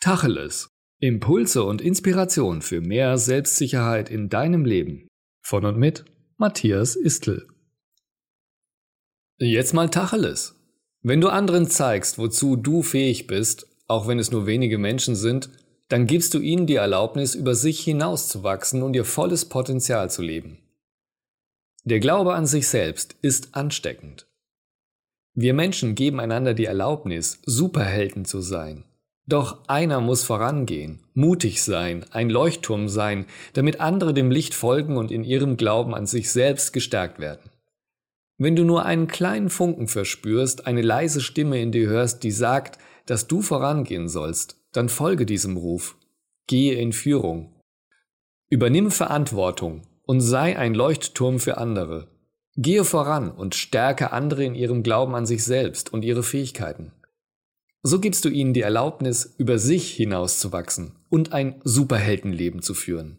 Tacheles. Impulse und Inspiration für mehr Selbstsicherheit in deinem Leben. Von und mit Matthias Istl. Jetzt mal Tacheles. Wenn du anderen zeigst, wozu du fähig bist, auch wenn es nur wenige Menschen sind, dann gibst du ihnen die Erlaubnis, über sich hinauszuwachsen und ihr volles Potenzial zu leben. Der Glaube an sich selbst ist ansteckend. Wir Menschen geben einander die Erlaubnis, Superhelden zu sein. Doch einer muss vorangehen, mutig sein, ein Leuchtturm sein, damit andere dem Licht folgen und in ihrem Glauben an sich selbst gestärkt werden. Wenn du nur einen kleinen Funken verspürst, eine leise Stimme in dir hörst, die sagt, dass du vorangehen sollst, dann folge diesem Ruf. Gehe in Führung. Übernimm Verantwortung und sei ein Leuchtturm für andere. Gehe voran und stärke andere in ihrem Glauben an sich selbst und ihre Fähigkeiten. So gibst du ihnen die Erlaubnis, über sich hinauszuwachsen und ein Superheldenleben zu führen.